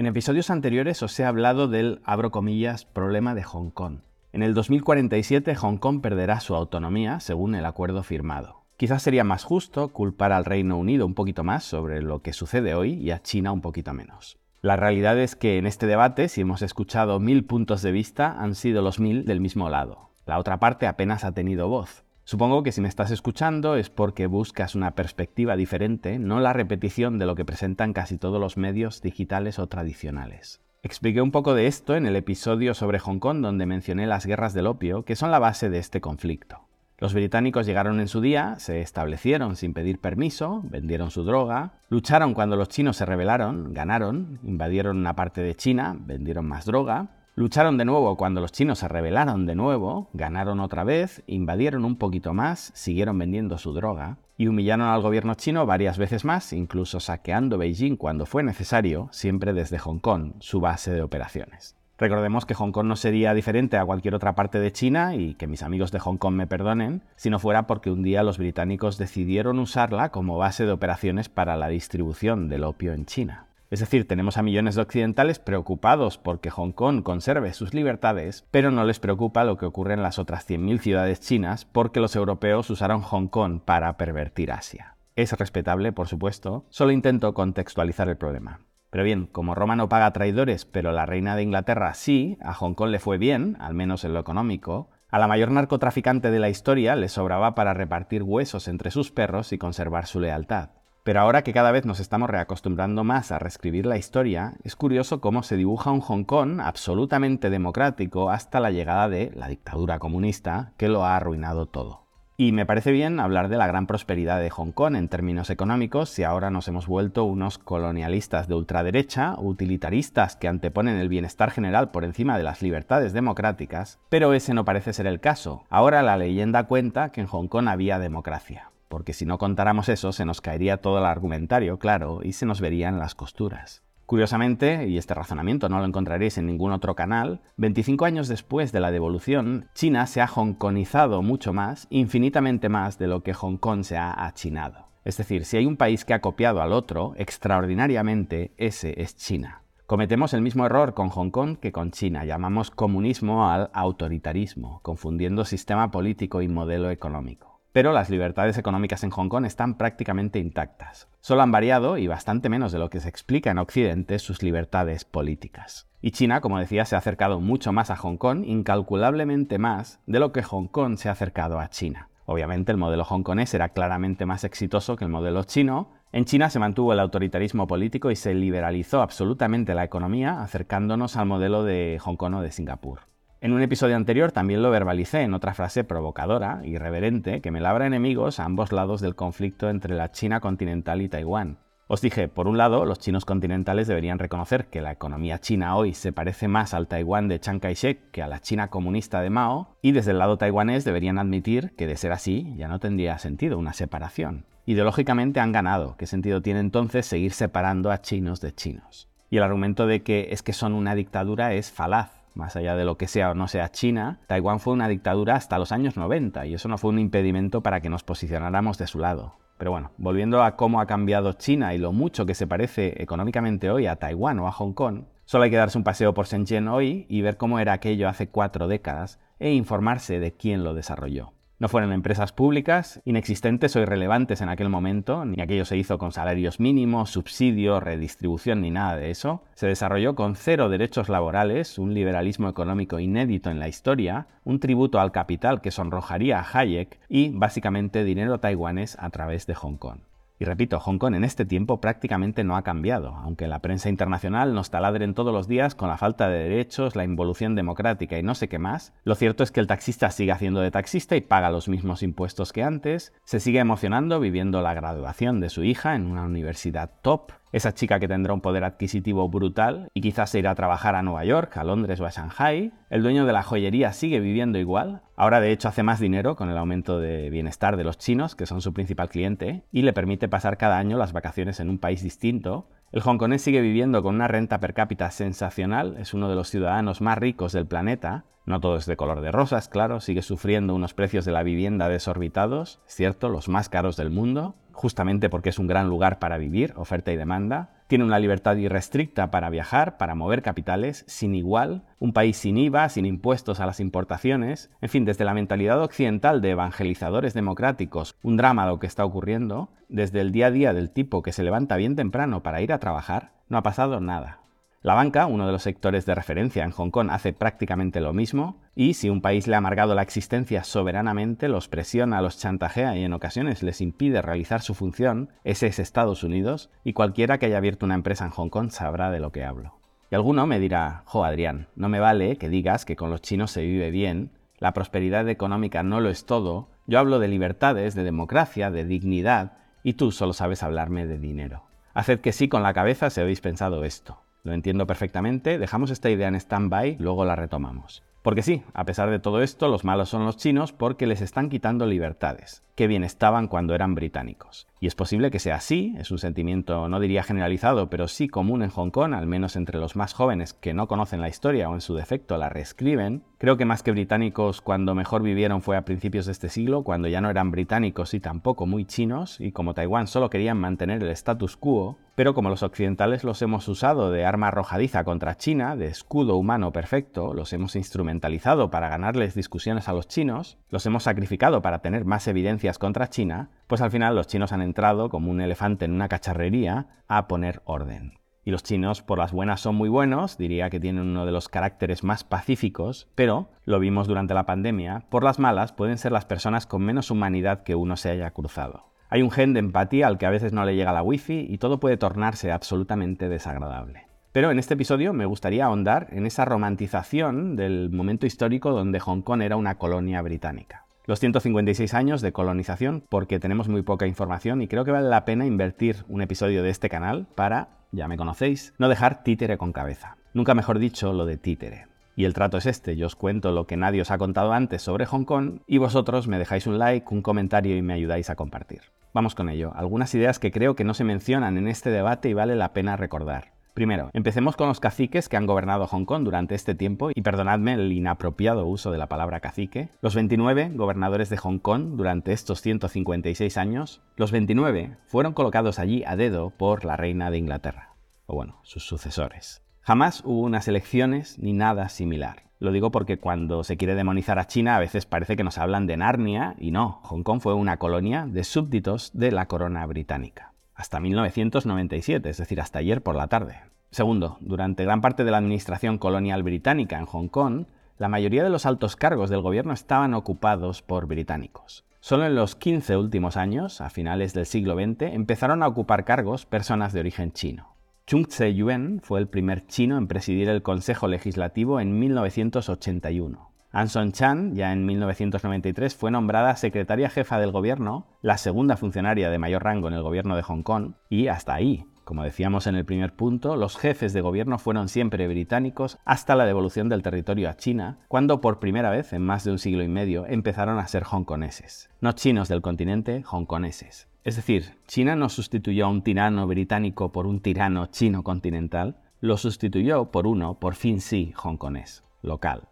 En episodios anteriores os he hablado del, abro comillas, problema de Hong Kong. En el 2047 Hong Kong perderá su autonomía según el acuerdo firmado. Quizás sería más justo culpar al Reino Unido un poquito más sobre lo que sucede hoy y a China un poquito menos. La realidad es que en este debate, si hemos escuchado mil puntos de vista, han sido los mil del mismo lado. La otra parte apenas ha tenido voz. Supongo que si me estás escuchando es porque buscas una perspectiva diferente, no la repetición de lo que presentan casi todos los medios digitales o tradicionales. Expliqué un poco de esto en el episodio sobre Hong Kong donde mencioné las guerras del opio, que son la base de este conflicto. Los británicos llegaron en su día, se establecieron sin pedir permiso, vendieron su droga, lucharon cuando los chinos se rebelaron, ganaron, invadieron una parte de China, vendieron más droga, lucharon de nuevo cuando los chinos se rebelaron de nuevo, ganaron otra vez, invadieron un poquito más, siguieron vendiendo su droga, y humillaron al gobierno chino varias veces más, incluso saqueando Beijing cuando fue necesario, siempre desde Hong Kong, su base de operaciones. Recordemos que Hong Kong no sería diferente a cualquier otra parte de China y que mis amigos de Hong Kong me perdonen, si no fuera porque un día los británicos decidieron usarla como base de operaciones para la distribución del opio en China. Es decir, tenemos a millones de occidentales preocupados porque Hong Kong conserve sus libertades, pero no les preocupa lo que ocurre en las otras 100.000 ciudades chinas porque los europeos usaron Hong Kong para pervertir Asia. Es respetable, por supuesto, solo intento contextualizar el problema. Pero bien, como Roma no paga traidores, pero la reina de Inglaterra sí, a Hong Kong le fue bien, al menos en lo económico, a la mayor narcotraficante de la historia le sobraba para repartir huesos entre sus perros y conservar su lealtad. Pero ahora que cada vez nos estamos reacostumbrando más a reescribir la historia, es curioso cómo se dibuja un Hong Kong absolutamente democrático hasta la llegada de la dictadura comunista, que lo ha arruinado todo. Y me parece bien hablar de la gran prosperidad de Hong Kong en términos económicos si ahora nos hemos vuelto unos colonialistas de ultraderecha, utilitaristas que anteponen el bienestar general por encima de las libertades democráticas, pero ese no parece ser el caso. Ahora la leyenda cuenta que en Hong Kong había democracia porque si no contáramos eso se nos caería todo el argumentario, claro, y se nos verían las costuras. Curiosamente, y este razonamiento no lo encontraréis en ningún otro canal, 25 años después de la devolución, China se ha hongkonizado mucho más, infinitamente más de lo que Hong Kong se ha achinado. Es decir, si hay un país que ha copiado al otro, extraordinariamente, ese es China. Cometemos el mismo error con Hong Kong que con China, llamamos comunismo al autoritarismo, confundiendo sistema político y modelo económico. Pero las libertades económicas en Hong Kong están prácticamente intactas. Solo han variado, y bastante menos de lo que se explica en Occidente, sus libertades políticas. Y China, como decía, se ha acercado mucho más a Hong Kong, incalculablemente más de lo que Hong Kong se ha acercado a China. Obviamente el modelo hongkonés era claramente más exitoso que el modelo chino. En China se mantuvo el autoritarismo político y se liberalizó absolutamente la economía, acercándonos al modelo de Hong Kong o de Singapur. En un episodio anterior también lo verbalicé en otra frase provocadora, irreverente, que me labra enemigos a ambos lados del conflicto entre la China continental y Taiwán. Os dije, por un lado, los chinos continentales deberían reconocer que la economía china hoy se parece más al Taiwán de Chiang Kai-shek que a la China comunista de Mao, y desde el lado taiwanés deberían admitir que de ser así ya no tendría sentido una separación. Ideológicamente han ganado, ¿qué sentido tiene entonces seguir separando a chinos de chinos? Y el argumento de que es que son una dictadura es falaz más allá de lo que sea o no sea China, Taiwán fue una dictadura hasta los años 90 y eso no fue un impedimento para que nos posicionáramos de su lado. Pero bueno, volviendo a cómo ha cambiado China y lo mucho que se parece económicamente hoy a Taiwán o a Hong Kong, solo hay que darse un paseo por Shenzhen hoy y ver cómo era aquello hace cuatro décadas e informarse de quién lo desarrolló. No fueron empresas públicas, inexistentes o irrelevantes en aquel momento, ni aquello se hizo con salarios mínimos, subsidios, redistribución ni nada de eso. Se desarrolló con cero derechos laborales, un liberalismo económico inédito en la historia, un tributo al capital que sonrojaría a Hayek y básicamente dinero taiwanés a través de Hong Kong. Y repito, Hong Kong en este tiempo prácticamente no ha cambiado, aunque la prensa internacional nos taladren todos los días con la falta de derechos, la involución democrática y no sé qué más. Lo cierto es que el taxista sigue haciendo de taxista y paga los mismos impuestos que antes, se sigue emocionando viviendo la graduación de su hija en una universidad top, esa chica que tendrá un poder adquisitivo brutal y quizás se irá a trabajar a Nueva York, a Londres o a Shanghai. El dueño de la joyería sigue viviendo igual. Ahora de hecho hace más dinero con el aumento de bienestar de los chinos, que son su principal cliente, y le permite pasar cada año las vacaciones en un país distinto. El hongkonés sigue viviendo con una renta per cápita sensacional, es uno de los ciudadanos más ricos del planeta. No todo es de color de rosas, claro, sigue sufriendo unos precios de la vivienda desorbitados, es cierto, los más caros del mundo justamente porque es un gran lugar para vivir, oferta y demanda. Tiene una libertad irrestricta para viajar, para mover capitales, sin igual, un país sin IVA, sin impuestos a las importaciones, en fin, desde la mentalidad occidental de evangelizadores democráticos, un drama lo que está ocurriendo, desde el día a día del tipo que se levanta bien temprano para ir a trabajar, no ha pasado nada. La banca, uno de los sectores de referencia en Hong Kong, hace prácticamente lo mismo, y si un país le ha amargado la existencia soberanamente, los presiona, los chantajea y en ocasiones les impide realizar su función, ese es Estados Unidos, y cualquiera que haya abierto una empresa en Hong Kong sabrá de lo que hablo. Y alguno me dirá, jo Adrián, no me vale que digas que con los chinos se vive bien, la prosperidad económica no lo es todo, yo hablo de libertades, de democracia, de dignidad, y tú solo sabes hablarme de dinero. Haced que sí con la cabeza si habéis pensado esto. Lo entiendo perfectamente, dejamos esta idea en stand-by, luego la retomamos. Porque sí, a pesar de todo esto, los malos son los chinos porque les están quitando libertades. Qué bien estaban cuando eran británicos. Y es posible que sea así, es un sentimiento no diría generalizado, pero sí común en Hong Kong, al menos entre los más jóvenes que no conocen la historia o en su defecto la reescriben. Creo que más que británicos cuando mejor vivieron fue a principios de este siglo, cuando ya no eran británicos y tampoco muy chinos, y como Taiwán solo querían mantener el status quo, pero como los occidentales los hemos usado de arma arrojadiza contra China, de escudo humano perfecto, los hemos instrumentalizado para ganarles discusiones a los chinos, los hemos sacrificado para tener más evidencias contra China, pues al final los chinos han entrado como un elefante en una cacharrería a poner orden. Y los chinos por las buenas son muy buenos, diría que tienen uno de los caracteres más pacíficos, pero, lo vimos durante la pandemia, por las malas pueden ser las personas con menos humanidad que uno se haya cruzado. Hay un gen de empatía al que a veces no le llega la wifi y todo puede tornarse absolutamente desagradable. Pero en este episodio me gustaría ahondar en esa romantización del momento histórico donde Hong Kong era una colonia británica los 156 años de colonización porque tenemos muy poca información y creo que vale la pena invertir un episodio de este canal para, ya me conocéis, no dejar títere con cabeza. Nunca mejor dicho lo de títere. Y el trato es este, yo os cuento lo que nadie os ha contado antes sobre Hong Kong y vosotros me dejáis un like, un comentario y me ayudáis a compartir. Vamos con ello, algunas ideas que creo que no se mencionan en este debate y vale la pena recordar. Primero, empecemos con los caciques que han gobernado Hong Kong durante este tiempo, y perdonadme el inapropiado uso de la palabra cacique. Los 29 gobernadores de Hong Kong durante estos 156 años, los 29 fueron colocados allí a dedo por la reina de Inglaterra, o bueno, sus sucesores. Jamás hubo unas elecciones ni nada similar. Lo digo porque cuando se quiere demonizar a China a veces parece que nos hablan de Narnia y no, Hong Kong fue una colonia de súbditos de la corona británica hasta 1997, es decir, hasta ayer por la tarde. Segundo, durante gran parte de la administración colonial británica en Hong Kong, la mayoría de los altos cargos del gobierno estaban ocupados por británicos. Solo en los 15 últimos años, a finales del siglo XX, empezaron a ocupar cargos personas de origen chino. Chung Tse-yuen fue el primer chino en presidir el Consejo Legislativo en 1981. Anson Chan, ya en 1993, fue nombrada secretaria jefa del gobierno, la segunda funcionaria de mayor rango en el gobierno de Hong Kong, y hasta ahí. Como decíamos en el primer punto, los jefes de gobierno fueron siempre británicos hasta la devolución del territorio a China, cuando por primera vez en más de un siglo y medio empezaron a ser hongkoneses. No chinos del continente, hongkoneses. Es decir, China no sustituyó a un tirano británico por un tirano chino continental, lo sustituyó por uno, por fin sí, hongkonés, local.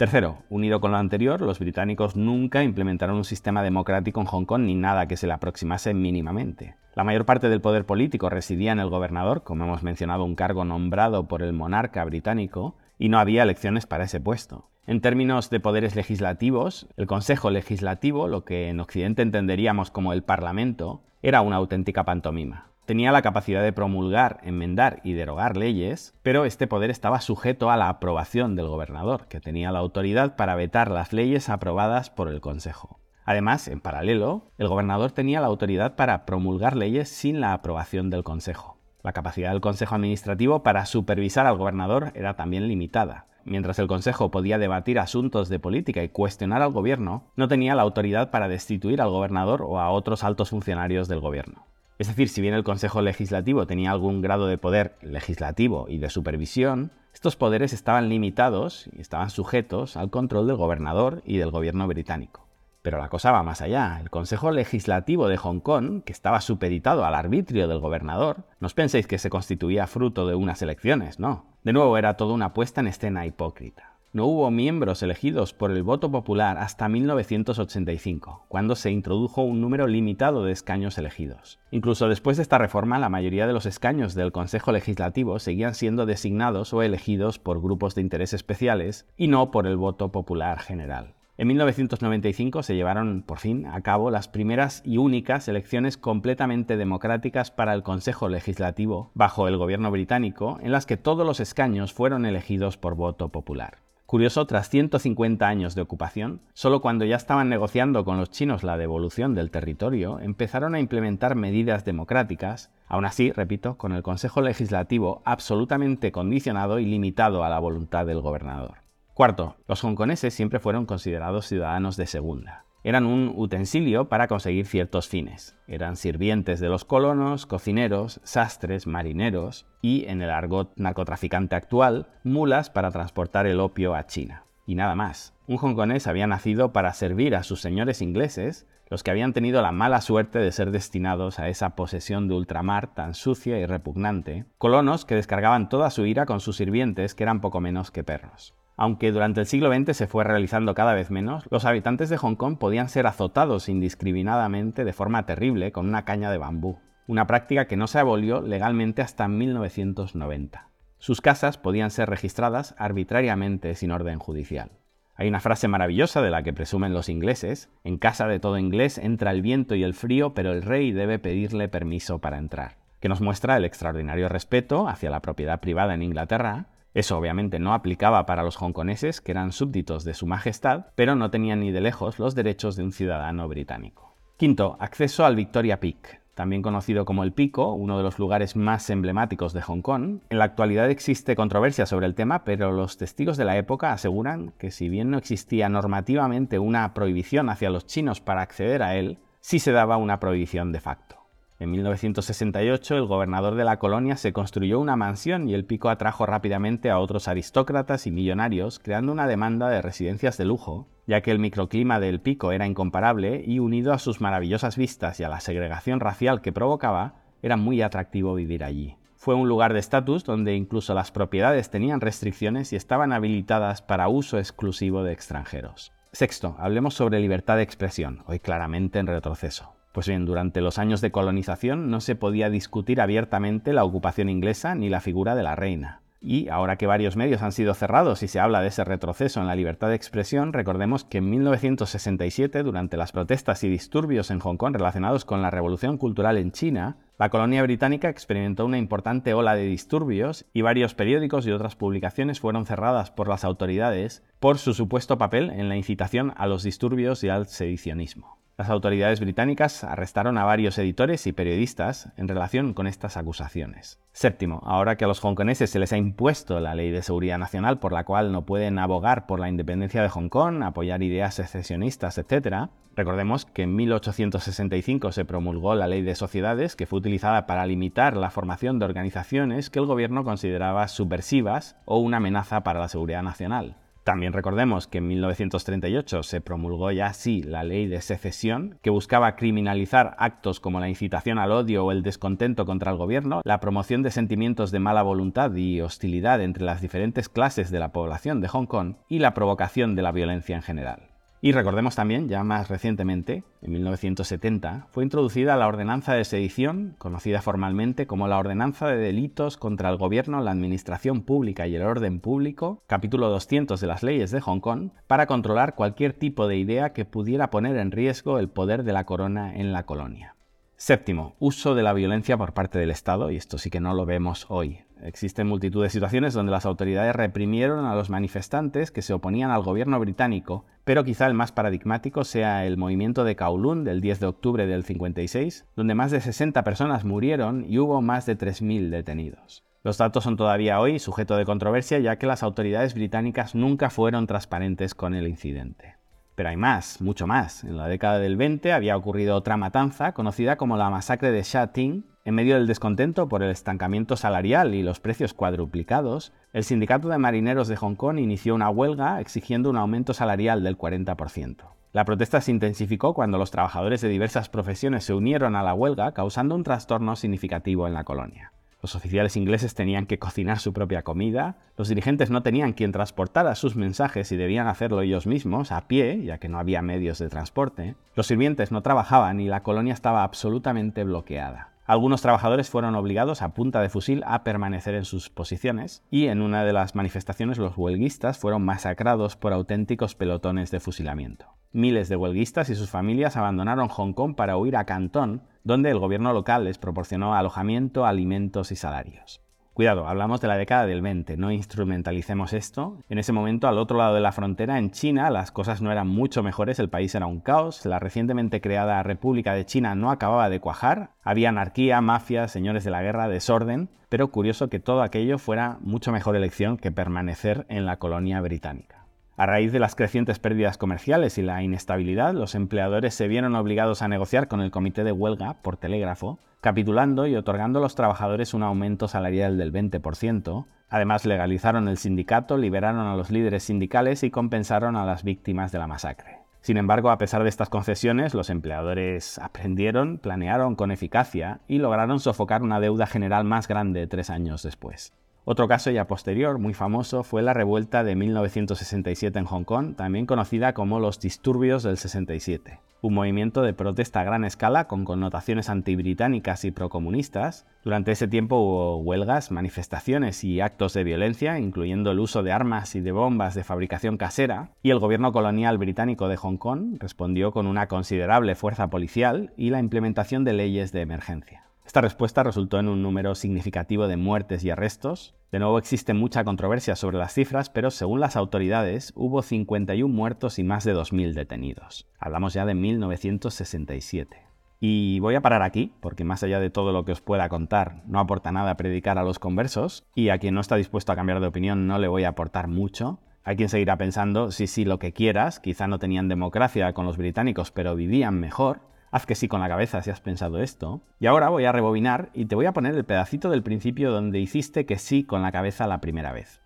Tercero, unido con lo anterior, los británicos nunca implementaron un sistema democrático en Hong Kong ni nada que se le aproximase mínimamente. La mayor parte del poder político residía en el gobernador, como hemos mencionado, un cargo nombrado por el monarca británico, y no había elecciones para ese puesto. En términos de poderes legislativos, el Consejo Legislativo, lo que en Occidente entenderíamos como el Parlamento, era una auténtica pantomima tenía la capacidad de promulgar, enmendar y derogar leyes, pero este poder estaba sujeto a la aprobación del gobernador, que tenía la autoridad para vetar las leyes aprobadas por el Consejo. Además, en paralelo, el gobernador tenía la autoridad para promulgar leyes sin la aprobación del Consejo. La capacidad del Consejo Administrativo para supervisar al gobernador era también limitada. Mientras el Consejo podía debatir asuntos de política y cuestionar al gobierno, no tenía la autoridad para destituir al gobernador o a otros altos funcionarios del gobierno. Es decir, si bien el Consejo Legislativo tenía algún grado de poder legislativo y de supervisión, estos poderes estaban limitados y estaban sujetos al control del gobernador y del gobierno británico. Pero la cosa va más allá. El Consejo Legislativo de Hong Kong, que estaba supeditado al arbitrio del gobernador, no os penséis que se constituía fruto de unas elecciones, no. De nuevo era toda una puesta en escena hipócrita. No hubo miembros elegidos por el voto popular hasta 1985, cuando se introdujo un número limitado de escaños elegidos. Incluso después de esta reforma, la mayoría de los escaños del Consejo Legislativo seguían siendo designados o elegidos por grupos de interés especiales y no por el voto popular general. En 1995 se llevaron por fin a cabo las primeras y únicas elecciones completamente democráticas para el Consejo Legislativo bajo el gobierno británico, en las que todos los escaños fueron elegidos por voto popular. Curioso, tras 150 años de ocupación, solo cuando ya estaban negociando con los chinos la devolución del territorio, empezaron a implementar medidas democráticas, aún así, repito, con el Consejo Legislativo absolutamente condicionado y limitado a la voluntad del gobernador. Cuarto, los hongkoneses siempre fueron considerados ciudadanos de segunda. Eran un utensilio para conseguir ciertos fines. Eran sirvientes de los colonos, cocineros, sastres, marineros y, en el argot narcotraficante actual, mulas para transportar el opio a China. Y nada más. Un hongkonés había nacido para servir a sus señores ingleses, los que habían tenido la mala suerte de ser destinados a esa posesión de ultramar tan sucia y repugnante, colonos que descargaban toda su ira con sus sirvientes que eran poco menos que perros. Aunque durante el siglo XX se fue realizando cada vez menos, los habitantes de Hong Kong podían ser azotados indiscriminadamente de forma terrible con una caña de bambú, una práctica que no se abolió legalmente hasta 1990. Sus casas podían ser registradas arbitrariamente sin orden judicial. Hay una frase maravillosa de la que presumen los ingleses, en casa de todo inglés entra el viento y el frío, pero el rey debe pedirle permiso para entrar, que nos muestra el extraordinario respeto hacia la propiedad privada en Inglaterra, eso obviamente no aplicaba para los hongkoneses, que eran súbditos de su majestad, pero no tenían ni de lejos los derechos de un ciudadano británico. Quinto, acceso al Victoria Peak, también conocido como el Pico, uno de los lugares más emblemáticos de Hong Kong. En la actualidad existe controversia sobre el tema, pero los testigos de la época aseguran que si bien no existía normativamente una prohibición hacia los chinos para acceder a él, sí se daba una prohibición de facto. En 1968 el gobernador de la colonia se construyó una mansión y el pico atrajo rápidamente a otros aristócratas y millonarios, creando una demanda de residencias de lujo, ya que el microclima del pico era incomparable y unido a sus maravillosas vistas y a la segregación racial que provocaba, era muy atractivo vivir allí. Fue un lugar de estatus donde incluso las propiedades tenían restricciones y estaban habilitadas para uso exclusivo de extranjeros. Sexto, hablemos sobre libertad de expresión, hoy claramente en retroceso. Pues bien, durante los años de colonización no se podía discutir abiertamente la ocupación inglesa ni la figura de la reina. Y ahora que varios medios han sido cerrados y se habla de ese retroceso en la libertad de expresión, recordemos que en 1967, durante las protestas y disturbios en Hong Kong relacionados con la revolución cultural en China, la colonia británica experimentó una importante ola de disturbios y varios periódicos y otras publicaciones fueron cerradas por las autoridades por su supuesto papel en la incitación a los disturbios y al sedicionismo. Las autoridades británicas arrestaron a varios editores y periodistas en relación con estas acusaciones. Séptimo, ahora que a los hongkoneses se les ha impuesto la ley de seguridad nacional por la cual no pueden abogar por la independencia de Hong Kong, apoyar ideas secesionistas, etc., recordemos que en 1865 se promulgó la ley de sociedades que fue utilizada para limitar la formación de organizaciones que el gobierno consideraba subversivas o una amenaza para la seguridad nacional. También recordemos que en 1938 se promulgó ya así la ley de secesión, que buscaba criminalizar actos como la incitación al odio o el descontento contra el gobierno, la promoción de sentimientos de mala voluntad y hostilidad entre las diferentes clases de la población de Hong Kong y la provocación de la violencia en general. Y recordemos también, ya más recientemente, en 1970, fue introducida la Ordenanza de Sedición, conocida formalmente como la Ordenanza de Delitos contra el Gobierno, la Administración Pública y el Orden Público, capítulo 200 de las leyes de Hong Kong, para controlar cualquier tipo de idea que pudiera poner en riesgo el poder de la corona en la colonia. Séptimo, uso de la violencia por parte del Estado, y esto sí que no lo vemos hoy. Existen multitud de situaciones donde las autoridades reprimieron a los manifestantes que se oponían al gobierno británico, pero quizá el más paradigmático sea el movimiento de Kowloon del 10 de octubre del 56, donde más de 60 personas murieron y hubo más de 3.000 detenidos. Los datos son todavía hoy sujeto de controversia ya que las autoridades británicas nunca fueron transparentes con el incidente. Pero hay más, mucho más. En la década del 20 había ocurrido otra matanza, conocida como la masacre de Sha Tin. En medio del descontento por el estancamiento salarial y los precios cuadruplicados, el sindicato de marineros de Hong Kong inició una huelga exigiendo un aumento salarial del 40%. La protesta se intensificó cuando los trabajadores de diversas profesiones se unieron a la huelga, causando un trastorno significativo en la colonia. Los oficiales ingleses tenían que cocinar su propia comida, los dirigentes no tenían quien transportara sus mensajes y debían hacerlo ellos mismos, a pie, ya que no había medios de transporte, los sirvientes no trabajaban y la colonia estaba absolutamente bloqueada. Algunos trabajadores fueron obligados a punta de fusil a permanecer en sus posiciones y en una de las manifestaciones los huelguistas fueron masacrados por auténticos pelotones de fusilamiento. Miles de huelguistas y sus familias abandonaron Hong Kong para huir a Cantón, donde el gobierno local les proporcionó alojamiento, alimentos y salarios. Cuidado, hablamos de la década del 20, no instrumentalicemos esto. En ese momento, al otro lado de la frontera, en China, las cosas no eran mucho mejores, el país era un caos, la recientemente creada República de China no acababa de cuajar, había anarquía, mafia, señores de la guerra, desorden, pero curioso que todo aquello fuera mucho mejor elección que permanecer en la colonia británica. A raíz de las crecientes pérdidas comerciales y la inestabilidad, los empleadores se vieron obligados a negociar con el comité de huelga por telégrafo, capitulando y otorgando a los trabajadores un aumento salarial del 20%. Además, legalizaron el sindicato, liberaron a los líderes sindicales y compensaron a las víctimas de la masacre. Sin embargo, a pesar de estas concesiones, los empleadores aprendieron, planearon con eficacia y lograron sofocar una deuda general más grande tres años después. Otro caso ya posterior, muy famoso, fue la revuelta de 1967 en Hong Kong, también conocida como los disturbios del 67. Un movimiento de protesta a gran escala con connotaciones antibritánicas y procomunistas. Durante ese tiempo hubo huelgas, manifestaciones y actos de violencia, incluyendo el uso de armas y de bombas de fabricación casera, y el gobierno colonial británico de Hong Kong respondió con una considerable fuerza policial y la implementación de leyes de emergencia. Esta respuesta resultó en un número significativo de muertes y arrestos. De nuevo existe mucha controversia sobre las cifras, pero según las autoridades hubo 51 muertos y más de 2.000 detenidos. Hablamos ya de 1967. Y voy a parar aquí, porque más allá de todo lo que os pueda contar, no aporta nada predicar a los conversos, y a quien no está dispuesto a cambiar de opinión no le voy a aportar mucho. Hay quien seguirá pensando, sí, sí, lo que quieras, quizá no tenían democracia con los británicos, pero vivían mejor, Haz que sí con la cabeza si has pensado esto. Y ahora voy a rebobinar y te voy a poner el pedacito del principio donde hiciste que sí con la cabeza la primera vez.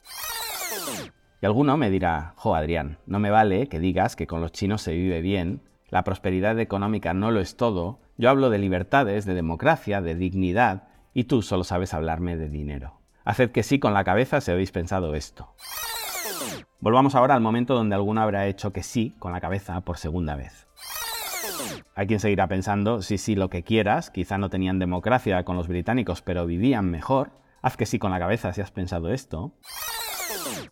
Y alguno me dirá, jo Adrián, no me vale que digas que con los chinos se vive bien, la prosperidad económica no lo es todo, yo hablo de libertades, de democracia, de dignidad, y tú solo sabes hablarme de dinero. Haced que sí con la cabeza si habéis pensado esto. Volvamos ahora al momento donde alguno habrá hecho que sí con la cabeza por segunda vez. Hay quien seguirá pensando, sí, sí, lo que quieras, quizá no tenían democracia con los británicos, pero vivían mejor. Haz que sí con la cabeza si has pensado esto.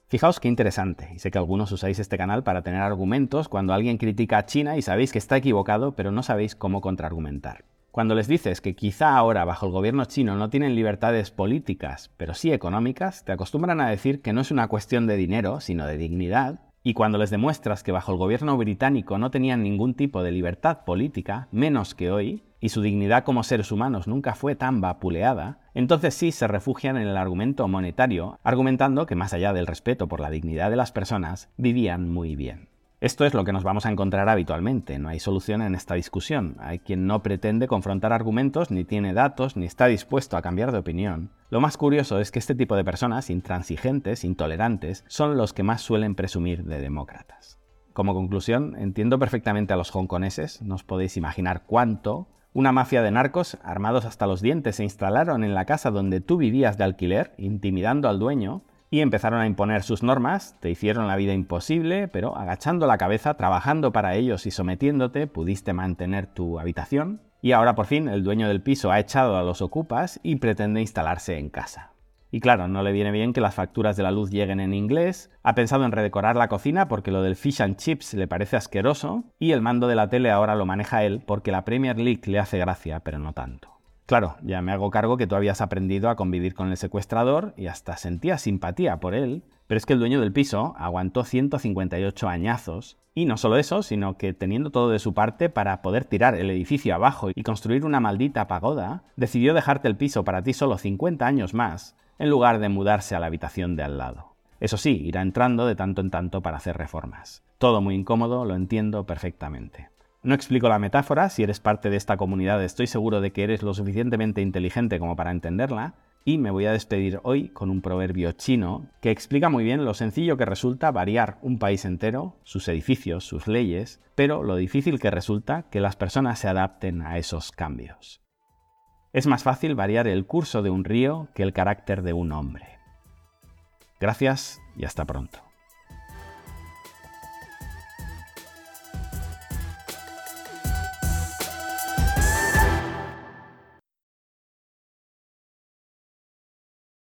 Fijaos qué interesante, y sé que algunos usáis este canal para tener argumentos cuando alguien critica a China y sabéis que está equivocado, pero no sabéis cómo contraargumentar. Cuando les dices que quizá ahora bajo el gobierno chino no tienen libertades políticas, pero sí económicas, te acostumbran a decir que no es una cuestión de dinero, sino de dignidad, y cuando les demuestras que bajo el gobierno británico no tenían ningún tipo de libertad política, menos que hoy, y su dignidad como seres humanos nunca fue tan vapuleada, entonces sí se refugian en el argumento monetario, argumentando que más allá del respeto por la dignidad de las personas, vivían muy bien. Esto es lo que nos vamos a encontrar habitualmente, no hay solución en esta discusión. Hay quien no pretende confrontar argumentos, ni tiene datos, ni está dispuesto a cambiar de opinión. Lo más curioso es que este tipo de personas, intransigentes, intolerantes, son los que más suelen presumir de demócratas. Como conclusión, entiendo perfectamente a los hongkoneses, no os podéis imaginar cuánto. Una mafia de narcos, armados hasta los dientes, se instalaron en la casa donde tú vivías de alquiler, intimidando al dueño, y empezaron a imponer sus normas, te hicieron la vida imposible, pero agachando la cabeza, trabajando para ellos y sometiéndote, pudiste mantener tu habitación, y ahora por fin el dueño del piso ha echado a los ocupas y pretende instalarse en casa. Y claro, no le viene bien que las facturas de la luz lleguen en inglés, ha pensado en redecorar la cocina porque lo del fish and chips le parece asqueroso, y el mando de la tele ahora lo maneja él porque la Premier League le hace gracia, pero no tanto. Claro, ya me hago cargo que tú habías aprendido a convivir con el secuestrador y hasta sentías simpatía por él, pero es que el dueño del piso aguantó 158 añazos, y no solo eso, sino que teniendo todo de su parte para poder tirar el edificio abajo y construir una maldita pagoda, decidió dejarte el piso para ti solo 50 años más, en lugar de mudarse a la habitación de al lado. Eso sí, irá entrando de tanto en tanto para hacer reformas. Todo muy incómodo, lo entiendo perfectamente. No explico la metáfora, si eres parte de esta comunidad estoy seguro de que eres lo suficientemente inteligente como para entenderla, y me voy a despedir hoy con un proverbio chino que explica muy bien lo sencillo que resulta variar un país entero, sus edificios, sus leyes, pero lo difícil que resulta que las personas se adapten a esos cambios. Es más fácil variar el curso de un río que el carácter de un hombre. Gracias y hasta pronto.